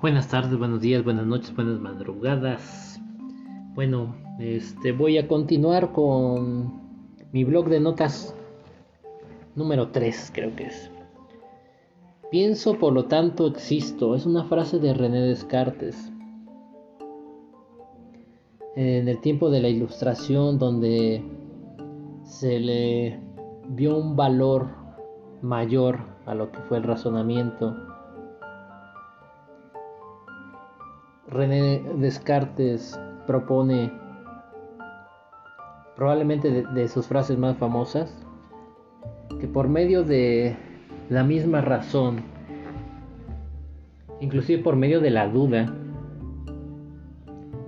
Buenas tardes, buenos días, buenas noches, buenas madrugadas. Bueno, este voy a continuar con mi blog de notas número 3, creo que es. Pienso, por lo tanto existo. Es una frase de René Descartes. En el tiempo de la ilustración donde se le vio un valor mayor a lo que fue el razonamiento René Descartes propone probablemente de, sus frases más famosas que por medio de la misma razón, inclusive por medio de la duda,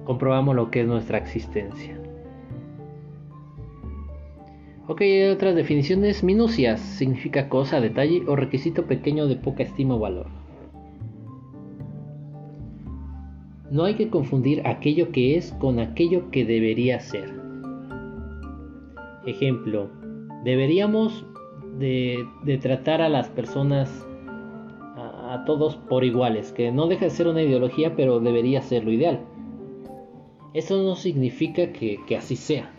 comprobamos lo que es nuestra existencia. Ok, otras definiciones. Minucias significa cosa, detalle o requisito pequeño de poca estima o valor. No hay que confundir aquello que es con aquello que debería ser. Ejemplo, deberíamos de, tratar a las personas, a, todos por iguales, que no deja de ser una ideología, pero debería ser lo ideal. Eso no significa que, así sea.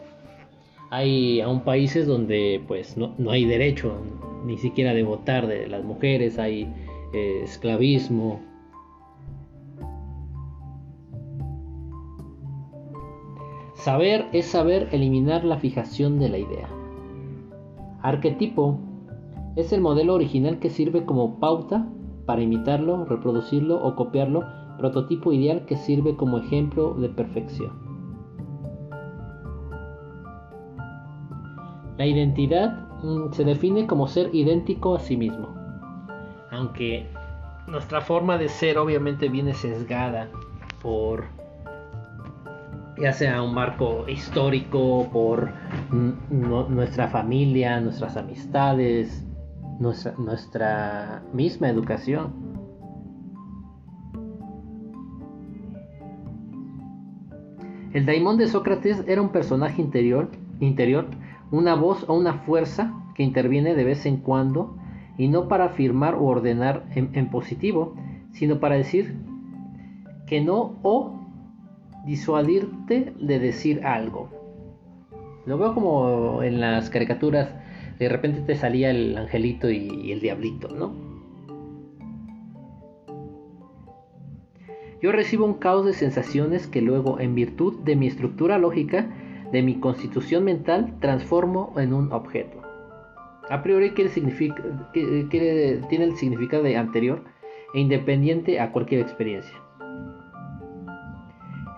Hay aún países donde pues no, hay derecho ni siquiera de votar de las mujeres, hay eh, esclavismo, Saber es saber eliminar la fijación de la idea. Arquetipo es el modelo original que sirve como pauta para imitarlo, reproducirlo o copiarlo. Prototipo ideal que sirve como ejemplo de perfección. La identidad mm, se define como ser idéntico a sí mismo. Aunque nuestra forma de ser obviamente viene sesgada por ya sea un marco histórico, por nuestra familia, nuestras amistades, nuestra, misma educación. El daimón de Sócrates era un personaje interior, interior, una voz o una fuerza que interviene de vez en cuando y no para afirmar o ordenar en positivo, sino para decir que no o disuadirte de decir algo. Lo veo como en las caricaturas, de repente te salía el angelito y, el diablito, ¿no? Yo recibo un caos de sensaciones que luego, en virtud de mi estructura lógica, de mi constitución mental, transformo en un objeto. A priori quiere tiene el significado de anterior e independiente a cualquier experiencia.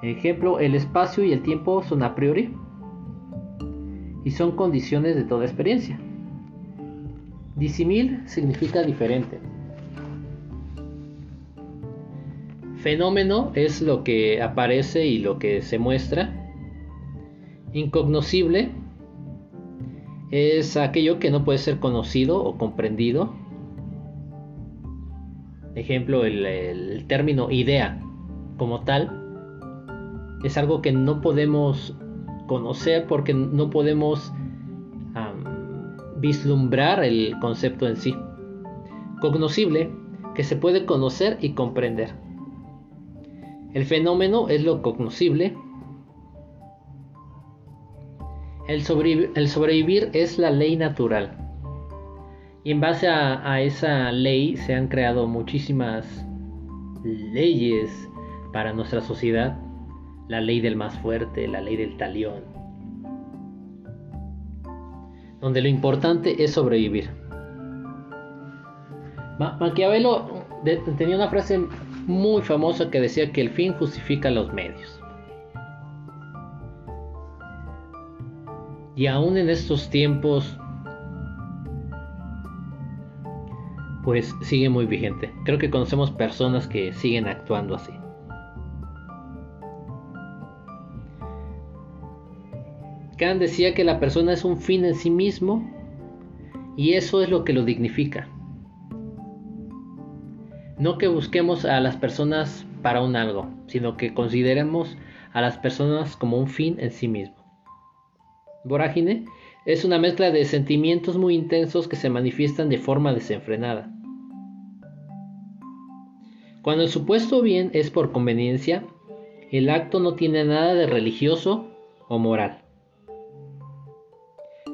Ejemplo, el espacio y el tiempo son a priori y son condiciones de toda experiencia. Disimil significa diferente. Fenómeno es lo que aparece y lo que se muestra. Incognoscible es aquello que no puede ser conocido o comprendido. Ejemplo, el, el término idea como tal es algo que no podemos conocer porque no podemos vislumbrar el concepto en sí. Cognoscible, que se puede conocer y comprender. El fenómeno es lo cognoscible. El, sobrevivir es la ley natural. Y en base a esa ley se han creado muchísimas leyes para nuestra sociedad la ley del más fuerte, la ley del talión, donde lo importante es sobrevivir. Maquiavelo tenía una frase muy famosa que decía que el fin justifica los medios. Y aún en estos tiempos, pues sigue muy vigente. Creo que conocemos personas que siguen actuando así. Kant decía que la persona es un fin en sí mismo y eso es lo que lo dignifica. No que busquemos a las personas para un algo, sino que consideremos a las personas como un fin en sí mismo. Vorágine es una mezcla de sentimientos muy intensos que se manifiestan de forma desenfrenada. Cuando el supuesto bien es por conveniencia, el acto no tiene nada de religioso o moral.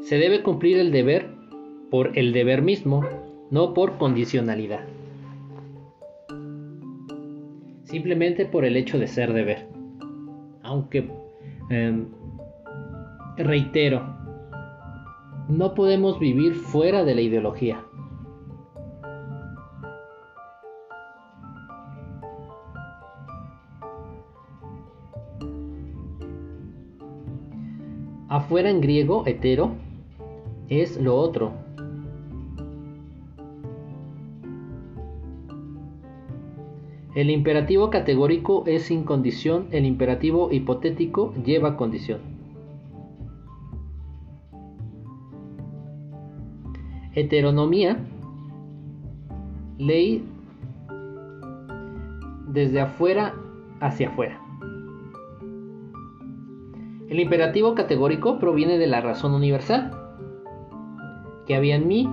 Se debe cumplir el deber por el deber mismo, no por condicionalidad. Simplemente por el hecho de ser deber. Aunque, em, reitero, no podemos vivir fuera de la ideología. Afuera en griego, hetero, es lo otro. El imperativo categórico es sin condición, el imperativo hipotético lleva condición. Heteronomía, ley desde afuera hacia afuera. El imperativo categórico proviene de la razón universal que había en mí.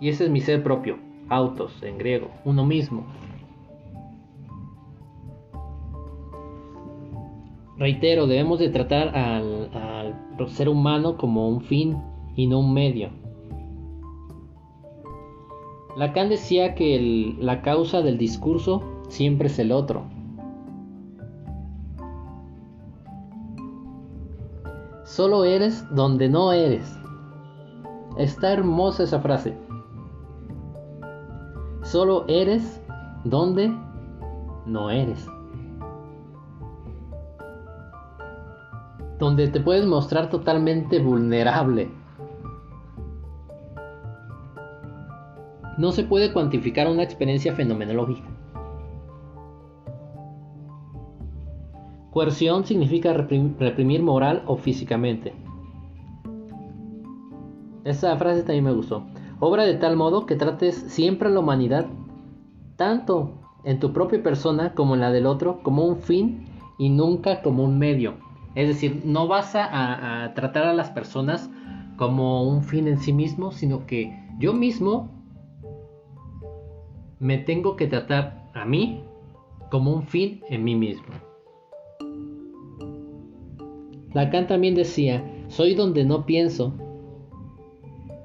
Y ese es mi ser propio, autos en griego, uno mismo. Reitero, debemos de tratar al, ser humano como un fin y no un medio. Lacan decía que la causa del discurso siempre es el otro. Solo eres donde no eres. Está hermosa esa frase. Solo eres donde no eres. Donde te puedes mostrar totalmente vulnerable. No se puede cuantificar una experiencia fenomenológica. Coerción significa reprimir moral o físicamente. Esa frase también me gustó. Obra de tal modo que trates siempre a la humanidad, tanto en tu propia persona como en la del otro, como un fin y nunca como un medio. Es decir, no vas a, a tratar a las personas como un fin en sí mismo, sino que yo mismo me tengo que tratar a mí como un fin en mí mismo. Lacan también decía, soy donde no pienso,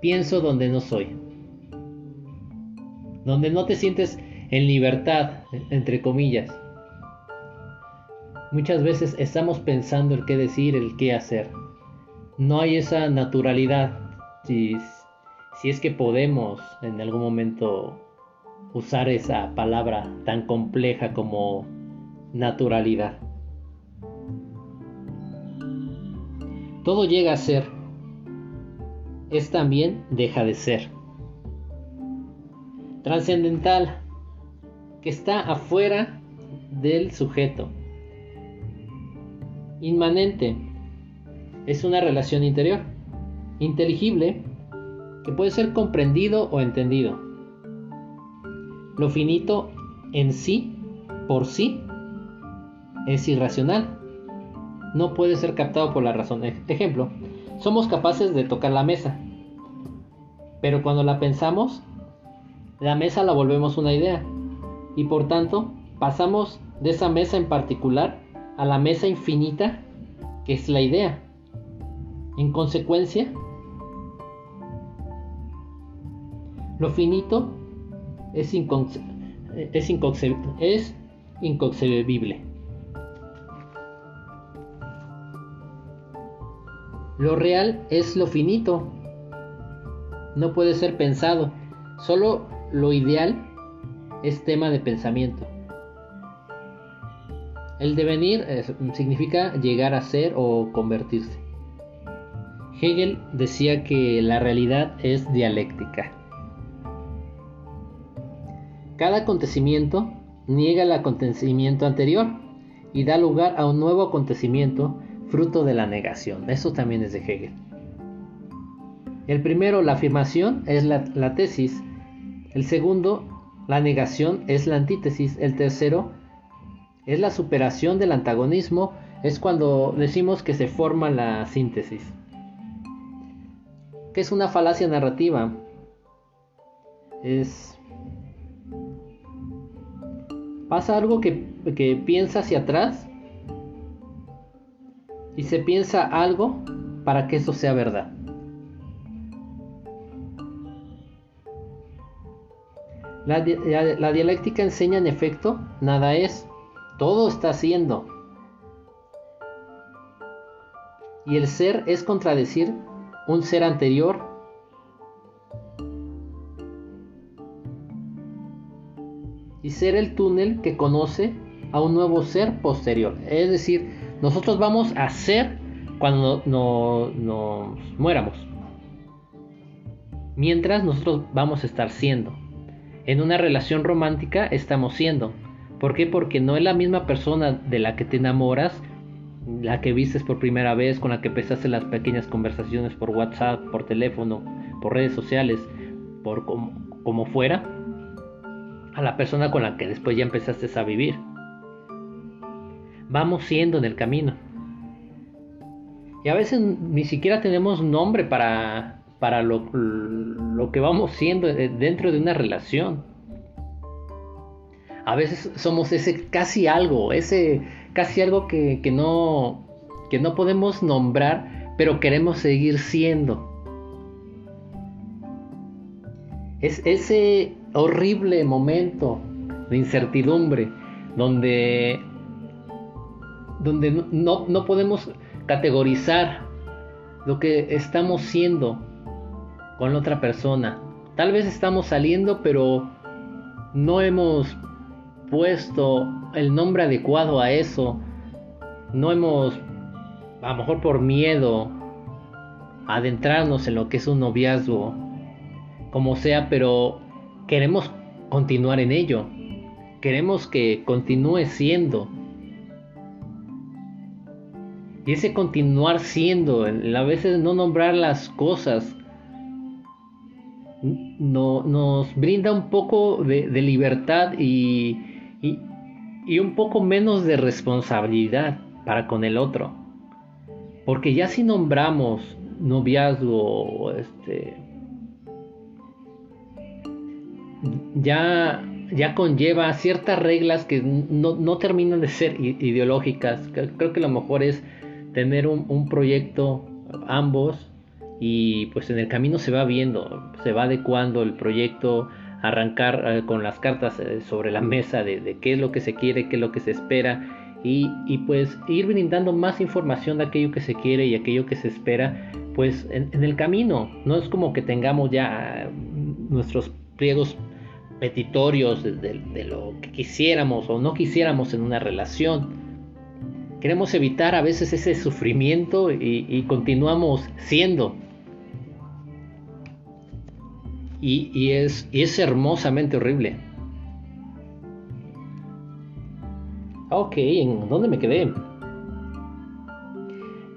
pienso donde no soy. Donde no te sientes en libertad, entre comillas. Muchas veces estamos pensando el qué decir, el qué hacer. No hay esa naturalidad. Si, si es que podemos en algún momento usar esa palabra tan compleja como naturalidad. Todo llega a ser, es también deja de ser. Trascendental, que está afuera del sujeto. Inmanente, es una relación interior. Inteligible, que puede ser comprendido o entendido. Lo finito en sí, por sí, es irracional no puede ser captado por la razón. Ejemplo, somos capaces de tocar la mesa, pero cuando la pensamos, la mesa la volvemos una idea y por tanto pasamos de esa mesa en particular a la mesa infinita que es la idea. En consecuencia, lo finito es, es, es inconcebible. Lo real es lo finito. No puede ser pensado. Solo lo ideal es tema de pensamiento. El devenir eh, significa llegar a ser o convertirse. Hegel decía que la realidad es dialéctica. Cada acontecimiento niega el acontecimiento anterior y da lugar a un nuevo acontecimiento fruto de la negación. Eso también es de Hegel. El primero, la afirmación, es la, tesis. El segundo, la negación, es la antítesis. El tercero, es la superación del antagonismo. Es cuando decimos que se forma la síntesis. ¿Qué es una falacia narrativa? Es Pasa algo que, que piensa hacia atrás y se piensa algo para que eso sea verdad. La, dialéctica enseña en efecto, nada es, todo está siendo. Y el ser es contradecir un ser anterior. Y ser el túnel que conoce a un nuevo ser posterior. Es decir, nosotros vamos a ser cuando no, nos muéramos. Mientras nosotros vamos a estar siendo. En una relación romántica estamos siendo. ¿Por qué? Porque no es la misma persona de la que te enamoras, la que vistes por primera vez, con la que empezaste las pequeñas conversaciones por WhatsApp, por teléfono, por redes sociales, por como, como fuera, a la persona con la que después ya empezaste a vivir. Vamos siendo en el camino. Y a veces ni siquiera tenemos nombre para, para lo, que vamos siendo dentro de una relación. A veces somos ese casi algo, ese casi algo que, no, que no podemos nombrar, pero queremos seguir siendo. Es ese horrible momento de incertidumbre donde, donde no, no podemos categorizar lo que estamos siendo con la otra persona. Tal vez estamos saliendo, pero no hemos puesto el nombre adecuado a eso. No hemos, a lo mejor por miedo, adentrarnos en lo que es un noviazgo, como sea, pero queremos continuar en ello. Queremos que continúe siendo. Y ese continuar siendo, a veces no nombrar las cosas no, nos brinda un poco de, libertad y, y, un poco menos de responsabilidad para con el otro. Porque ya si nombramos noviazgo, este, ya, ya conlleva ciertas reglas que no, terminan de ser ideológicas. Creo que lo mejor es tener un proyecto ambos y pues en el camino se va viendo, se va adecuando el proyecto, arrancar eh, con las cartas eh, sobre la mesa de, qué es lo que se quiere, qué es lo que se espera y, pues ir brindando más información de aquello que se quiere y aquello que se espera pues en, el camino. No es como que tengamos ya nuestros pliegos petitorios de, lo que quisiéramos o no quisiéramos en una relación. Queremos evitar a veces ese sufrimiento y continuamos siendo y, es, hermosamente horrible. Ok, ¿en dónde me quedé?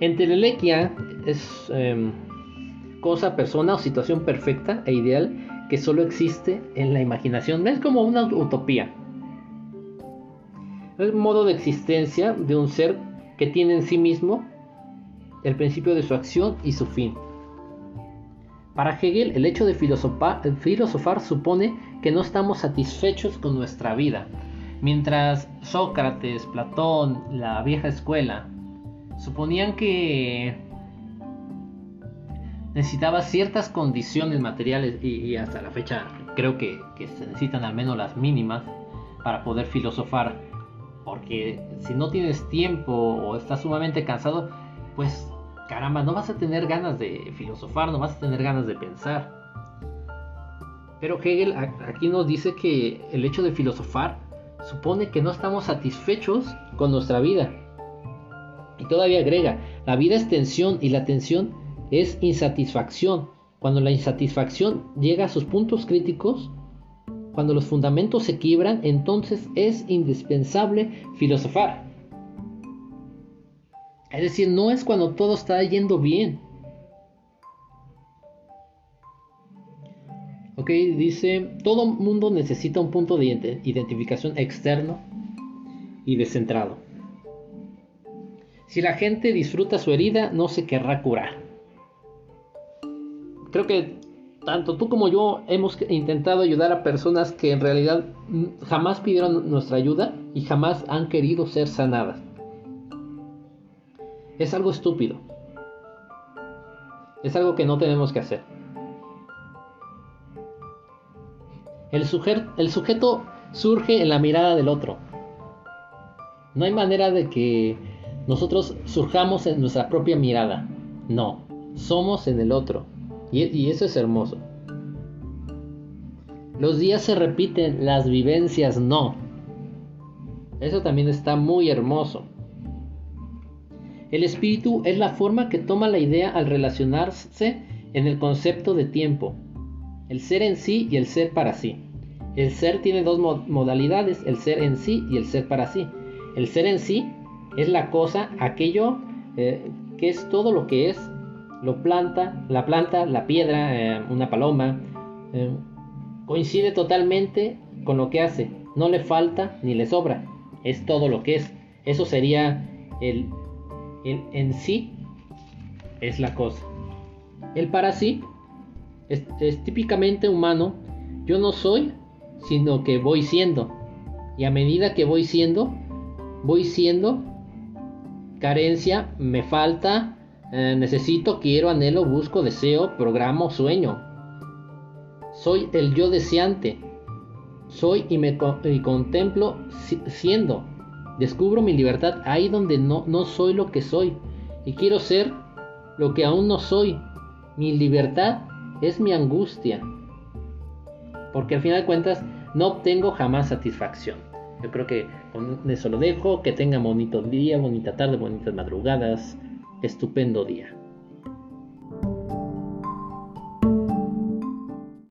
En Telelequia es em, cosa, persona o situación perfecta e ideal que solo existe en la imaginación. Es como una utopía. Un modo de existencia de un ser que tiene en sí mismo el principio de su acción y su fin. Para Hegel, el hecho de filosofar, supone que no estamos satisfechos con nuestra vida, mientras Sócrates, Platón, la vieja escuela, suponían que necesitaba ciertas condiciones materiales y, hasta la fecha creo que, se necesitan al menos las mínimas para poder filosofar porque si no tienes tiempo o estás sumamente cansado pues caramba, no vas a tener ganas de filosofar, no vas a tener ganas de pensar. Pero Hegel aquí nos dice que el hecho de filosofar supone que no estamos satisfechos con nuestra vida. Y todavía agrega, la vida es tensión y la tensión es insatisfacción. Cuando la insatisfacción llega a sus puntos críticos, cuando los fundamentos se quiebran, entonces es indispensable filosofar. Es decir, no es cuando todo está yendo bien. Ok, dice, todo mundo necesita un punto de identificación externo y descentrado. Si la gente disfruta su herida, no se querrá curar. Creo que tanto tú como yo hemos intentado ayudar a personas que en realidad jamás pidieron nuestra ayuda y jamás han querido ser sanadas. Es algo estúpido. Es algo que no tenemos que hacer. El, el sujeto surge en la mirada del otro. No hay manera de que nosotros surjamos en nuestra propia mirada. No, somos en el otro. Y, eso es hermoso. Los días se repiten, las vivencias no. Eso también está muy hermoso. El espíritu es la forma que toma la idea al relacionarse en el concepto de tiempo. El ser en sí y el ser para sí. El ser tiene dos modalidades, el ser en sí y el ser para sí. El ser en sí es la cosa, aquello eh, que es todo lo que es, lo planta, la planta, la piedra, eh, una paloma, eh, coincide totalmente con lo que hace, no le falta ni le sobra, es todo lo que es. Eso sería el, en sí, es la cosa. El para sí es típicamente humano, yo no soy, sino que voy siendo. Y a medida que voy siendo, voy siendo carencia, me falta, eh, necesito, quiero, anhelo, busco, deseo, programo, sueño. Soy el yo deseante. Soy y me contemplo siendo. Descubro mi libertad ahí donde no, no soy lo que soy. Y quiero ser lo que aún no soy. Mi libertad es mi angustia. Porque al final de cuentas no obtengo jamás satisfacción. Yo creo que con eso lo dejo. Que tenga bonito día, bonita tarde, bonitas madrugadas estupendo día.